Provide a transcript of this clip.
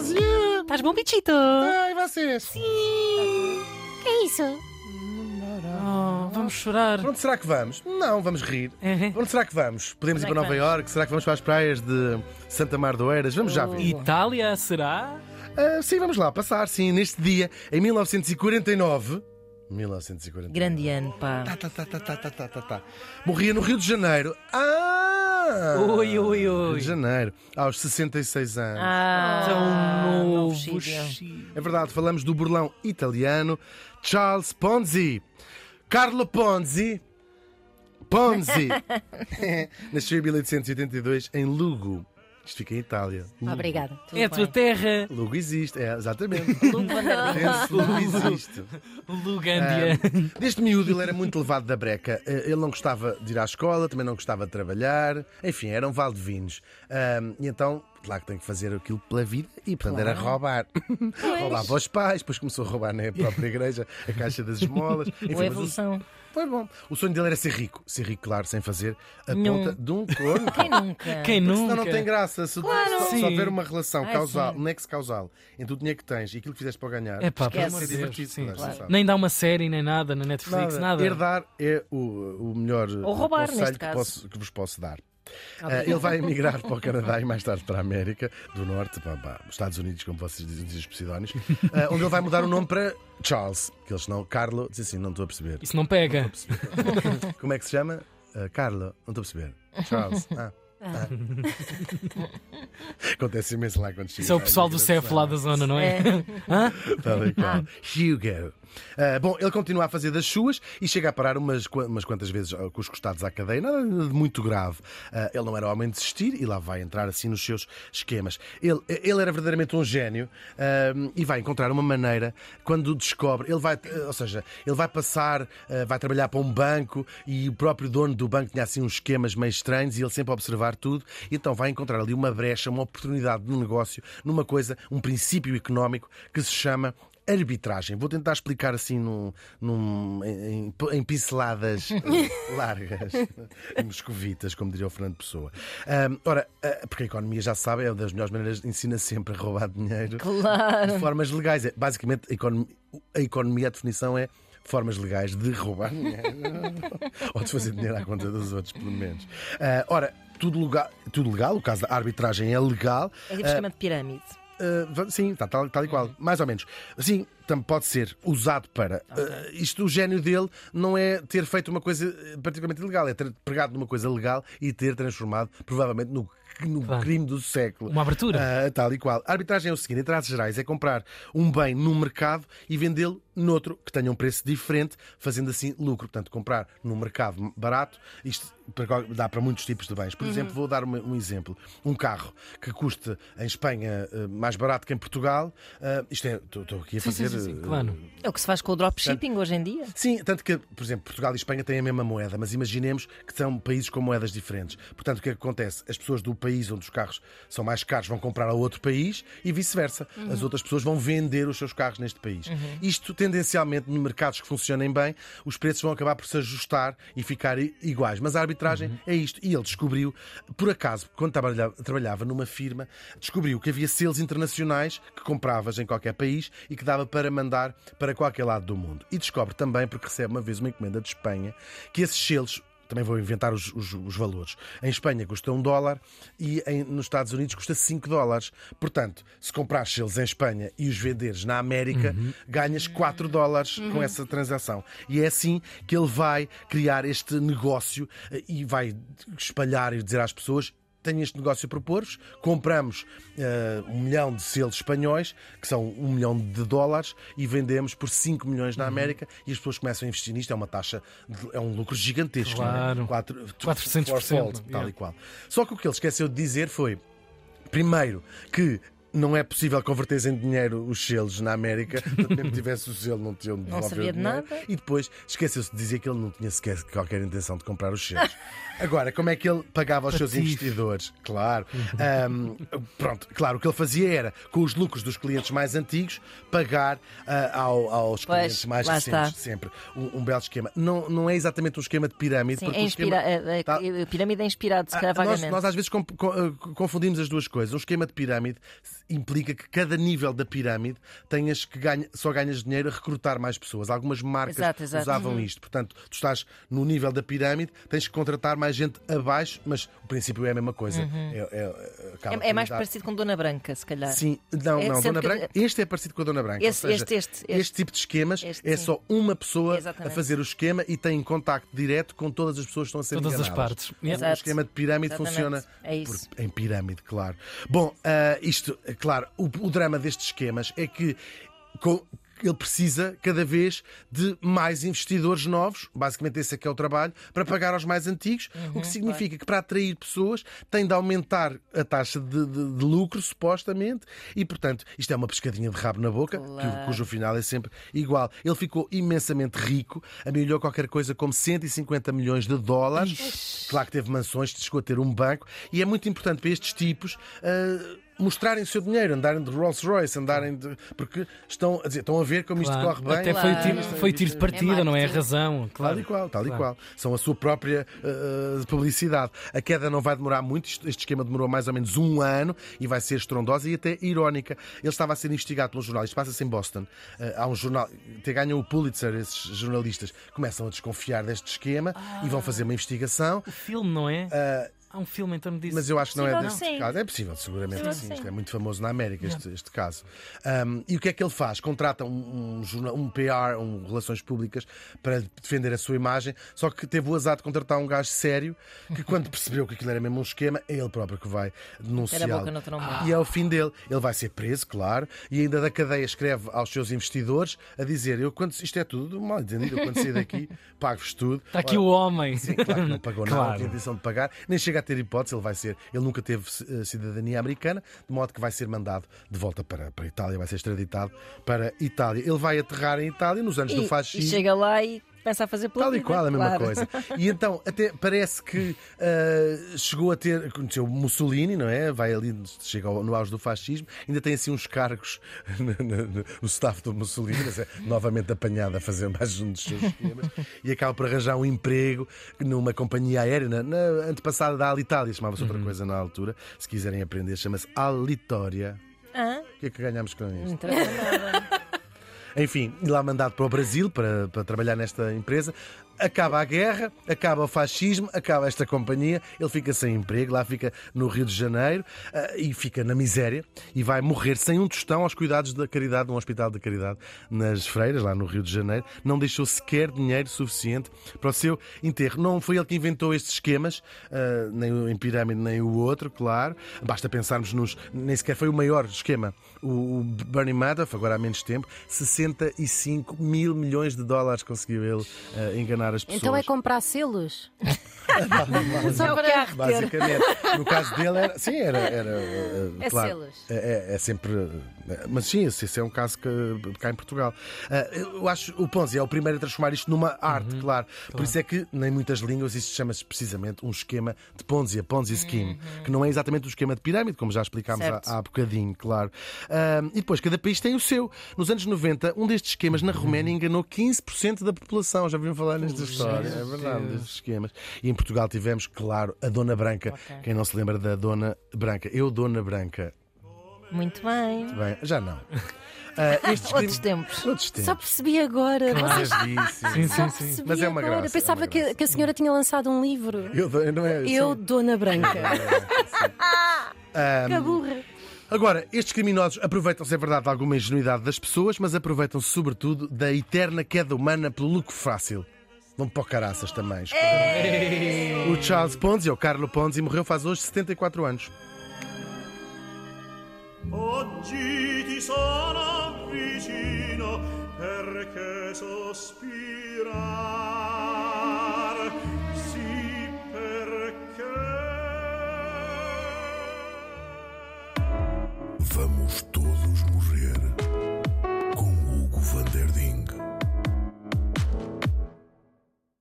Brasil! Faz bom apetito! Ah, e vocês? Sim! Que é isso? Oh, vamos chorar. Onde será que vamos? Não, vamos rir. Uhum. Onde será que vamos? Podemos ir é para Nova Iorque? Será que vamos para as praias de Santa Mar do Eiras? Vamos já ver. Oh. Itália, será? Ah, sim, vamos lá passar, sim. Neste dia, em 1949. 1949. Grande ano, pá. Tá, tá, tá, tá, tá, tá, tá, tá. Morria no Rio de Janeiro. Ah! Ui, ui, Rio ui. de Janeiro, aos 66 anos. Ah, Tão novo. Chico. É verdade, falamos do burlão italiano Charles Ponzi. Carlo Ponzi. Ponzi. Nasceu em 1882 em Lugo. Isto fica em Itália. Lugo. Obrigada. Tudo É a tua bem. terra, Lugo existe, é, exatamente. Lugo existe. Lugândia. Ah, desde miúdo ele era muito levado da breca. Ah, Ele não gostava de ir à escola, também não gostava de trabalhar. Enfim, era um vale de vinhos. Ah, e então, claro que tem que fazer aquilo pela vida e, portanto, era roubar. Roubava aos pais, depois começou a roubar na própria igreja a caixa das esmolas. Enfim, Boa o- evolução. foi bom. O sonho dele era ser rico. Ser rico, claro, sem fazer a Nenhum. ponta de um corno. Quem nunca? Quem Senão nunca? não tem graça. Se, Claro. se, se houver uma relação Ai, causal, sim. nexo causal, entre o dinheiro que tens e aquilo que fizeste para ganhar, É pá, pelo Deus. divertido. sim. a Claro. Nem dá uma série, nem nada na Netflix, nada. Herdar é o, o melhor Ou roubar, conselho neste que, caso. posso- que vos posso dar. Ah, ele vai emigrar para o Canadá e mais tarde para a América do Norte, para, para os Estados Unidos, como vocês dizem, dizem os pseudónimos, ah, onde ele vai mudar o nome para Charles, que eles não, Carlo, diz assim, não estou a perceber. Isso não pega. Como é que se chama? Ah, Carlo, não estou a perceber. Charles. Ah. ah. Acontece imenso lá quando chega. Isso é o pessoal do CEF lá da zona, não é? Hã? Tal e qual. Hugo. Ah, bom, ele continua a fazer das suas e chega a parar umas, umas quantas vezes ah, com os costados à cadeia, nada de muito grave. Ah, ele não era homem de desistir e lá vai entrar assim nos seus esquemas. Ele, ele era verdadeiramente um gênio ah, e vai encontrar uma maneira quando descobre. Ele vai, ou seja, ele vai passar, vai trabalhar para um banco e o próprio dono do banco tinha assim uns esquemas meio estranhos e ele sempre a observar tudo. E então vai encontrar ali uma brecha, uma oportunidade de negócio numa coisa, um princípio económico que se chama arbitragem. Vou tentar explicar assim num, num- em, em- pinceladas largas, moscovitas, como diria o Fernando Pessoa. Ahm, ora, porque a economia já sabe, é uma das melhores maneiras, ensina sempre a roubar dinheiro Claro. de formas legais. É, basicamente, a economia, a economia, a definição é formas legais de roubar dinheiro ou de fazer dinheiro à conta dos outros, pelo menos. Ah, ora, tudo legal, tudo legal, o caso da arbitragem é legal. É tipo esquema de pirâmide. Uh, sim, tá, tal, tal e qual, mais ou menos. Sim, também pode ser usado para. uh, isto, o gênio dele não é ter feito uma coisa uh, particularmente ilegal, é ter pegado numa coisa legal e ter transformado, provavelmente, no, no Claro. crime do século. Uma abertura. Ah, tal e qual. A arbitragem é o seguinte: em traços gerais, é comprar um bem num mercado e vendê-lo noutro que tenha um preço diferente, fazendo assim lucro. Portanto, comprar num mercado barato, isto dá para muitos tipos de bens. Por exemplo, vou dar um exemplo: um carro que custa em Espanha ah, mais barato que em Portugal. ah, isto é, estou aqui a Sim, sim, fazer. sim, sim, ah, claro. É o que se faz com o dropshipping hoje em dia. Sim, tanto que, por exemplo, Portugal e Espanha têm a mesma moeda, mas imaginemos que são países com moedas diferentes. Portanto, o que é que acontece? As pessoas do país onde os carros são mais caros vão comprar a outro país e vice-versa. As outras pessoas vão vender os seus carros neste país. Isto, tendencialmente, em mercados que funcionem bem, os preços vão acabar por se ajustar e ficar iguais. Mas a arbitragem é isto. E ele descobriu, por acaso, quando trabalhava numa firma, descobriu que havia selos internacionais que compravas em qualquer país e que dava para mandar para qualquer lado do mundo. E descobre também, porque recebe uma vez uma encomenda de Espanha, que esses selos. Também vou inventar os, os- os valores. Em Espanha custa um dólar e em- nos Estados Unidos custa 5 dólares. Portanto, se comprares selos em Espanha e os venderes na América, ganhas 4 dólares com essa transação. E é assim que ele vai criar este negócio eh, e vai espalhar e dizer às pessoas tenho este negócio a propor-vos, compramos eh, um milhão de selos espanhóis, que são um milhão de dólares, e vendemos por 5 milhões Uhum. na América, e as pessoas começam a investir nisto, é uma taxa, de- é um lucro gigantesco. Claro. Não é? Quatro, 400%, fourfold, tal yeah. e qual. Só que o que ele esqueceu de dizer foi, primeiro, que não é possível converter em dinheiro os selos na América, mesmo tivesse o selo, não tinham de devolver sabia o de nada. E depois esqueceu-se de dizer que ele não tinha sequer qualquer intenção de comprar os selos. Agora, como é que ele pagava aos seus investidores? Claro. Ahm, pronto, claro, o que ele fazia era, com os lucros dos clientes mais antigos, pagar ah, ao- aos Pois, clientes mais recentes. está. Sempre. Um, um belo esquema. Não, não é exatamente um esquema de pirâmide. Sim, porque é o inspira... esquema- a- a- Tá- a pirâmide é inspirado, se calhar, ah, nós, vagamente. nós às vezes com- com- eh, confundimos as duas coisas. Um esquema de pirâmide implica que cada nível da pirâmide tenhas que ganha, só ganhas dinheiro a recrutar mais pessoas. Algumas marcas Exato, exato. usavam Uhum. isto. Portanto, tu estás no nível da pirâmide, tens que contratar mais gente abaixo, mas o princípio é a mesma coisa. É, é- É, por é mais dar- parecido com Dona Branca, se calhar. Sim, não, É não, Dona que- Branca. Este é parecido com a Dona Branca. Esse- seja, este, este, este. tipo de esquemas Este, é sim. só uma pessoa a Exatamente. fazer o esquema e tem contacto direto com todas as pessoas que estão a ser Todas as enganadas. partes. O Exato. esquema de pirâmide Exatamente. funciona É isso. por- em pirâmide, claro. Bom, ah, isto, é claro, o, o drama destes esquemas é que com- ele precisa cada vez de mais investidores novos, basicamente esse é que é o trabalho, para pagar aos mais antigos, Uhum, o que significa que para atrair pessoas tem de aumentar a taxa de, de- de lucro, supostamente, e portanto isto é uma pescadinha de rabo na boca, que- Claro. cujo final é sempre igual. Ele ficou imensamente rico, amelhou qualquer coisa como 150 milhões de dólares. Claro que teve mansões, chegou a ter um banco, e é muito importante para estes tipos. ah, mostrarem o seu dinheiro, andarem de Rolls Royce, andarem de. porque estão a, dizer, estão a ver como isto Claro. corre bem. Até Claro. foi, tiro, foi tiro de partida, não é a razão. Tal Claro. e qual, tal e Claro. qual. São a sua própria uh, publicidade. A queda não vai demorar muito, isto- este esquema demorou mais ou menos um ano e vai ser estrondosa e até irónica. Ele estava a ser investigado pelo jornal, isto passa-se em Boston. Uh, há um jornal, até ganham o Pulitzer, esses jornalistas começam a desconfiar deste esquema e vão fazer uma investigação. O filme, não é? Uh, Há um filme em torno disso. mas eu acho que não é deste caso. É possível, seguramente que sim. Isto é muito famoso na América, este, este caso. Um, e o que é que ele faz? Contrata um, um, jornal- um PR, um Relações Públicas, para defender a sua imagem, só que teve o azar de contratar um gajo sério que, quando percebeu que aquilo era mesmo um esquema, é ele próprio que vai trombone. E é o fim dele. Ele vai ser preso, claro, e ainda da cadeia escreve aos seus investidores a dizer: Eu, quando isto é tudo mal entendido, eu quando sair daqui, pago-vos tudo. Está aqui Ora, o homem. Sim, claro que não pagou nada, não Claro. tinha intenção de pagar, nem chega a ter hipótese, ele vai ser, ele nunca teve eh, cidadania americana, de modo que vai ser mandado de volta para, para a Itália, vai ser extraditado para a Itália. Ele vai aterrar em Itália nos anos do E, e fascismo. chega lá e começa a fazer pela Tal e vida, qual, a mesma claro. coisa. E então, até parece que ah, chegou a ter. Conheceu Mussolini, não é? Vai ali, chega ao- no auge do fascismo, ainda tem assim uns cargos no, no- no staff do Mussolini, mas é novamente apanhado a fazer mais um dos seus esquemas e acaba por arranjar um emprego numa companhia aérea, na, na antepassada da Alitalia, chamava-se outra coisa na altura. Se quiserem aprender, chama-se Alitoria. Ah, O que é que ganhamos com não isto? nada. Enfim, lá mandado para o Brasil para, para trabalhar nesta empresa. Acaba a guerra, acaba o fascismo, acaba esta companhia, ele fica sem emprego, lá fica no Rio de Janeiro ah, e fica na miséria e vai morrer sem um tostão aos cuidados da caridade, num hospital de caridade nas Freiras, lá no Rio de Janeiro. Não deixou sequer dinheiro suficiente para o seu enterro. Não foi ele que inventou estes esquemas, ah, nem o em pirâmide, nem o outro, claro. Basta pensarmos nos. Nem sequer foi o maior esquema. O o Bernie Madoff, agora há menos tempo, 65 mil milhões de dólares conseguiu ele ah, enganar as pessoas. Então é comprar selos? Só o para... Basicamente, no caso dele era, sim, era, era uh, É claro, selos. é, é- é sempre, mas sim, esse, é um caso que cá em Portugal. Uh, eu acho o Ponzi é o primeiro a transformar isto numa arte, claro. Por isso é que nem muitas línguas isto chama-se precisamente um esquema de Ponzi, a Ponzi scheme, que não é exatamente o esquema de pirâmide, como já explicámos há, há bocadinho, claro. E depois cada país tem o seu. Nos anos 90, um destes esquemas na Roménia enganou 15% da população. Já ouviram falar nesta história? É verdade, destes esquemas. E em Portugal tivemos, claro, a Dona Branca. Ok. Quem não se lembra da Dona Branca? Eu, Dona Branca. Muito bem. Bem, já não. Ah, estes Outros tempos. Outros Só tempos. percebi agora. Vocês Claríssimo. Sim, só sim, sim. Mas é uma agora. graça, é Pensava uma que, graça. que a senhora tinha lançado um livro. Eu, do- não é, Eu, sim. Dona Branca. Ah, Que burra. Agora, estes criminosos aproveitam-se, é verdade, de alguma ingenuidade das pessoas, mas aproveitam-se sobretudo da eterna queda humana pelo lucro fácil. Vão para o caraças também. O Charles Ponzi, ou Carlo Ponzi, morreu faz hoje 74 anos. Oggi ti sono vicino perché sospirar, sì perché? Vamos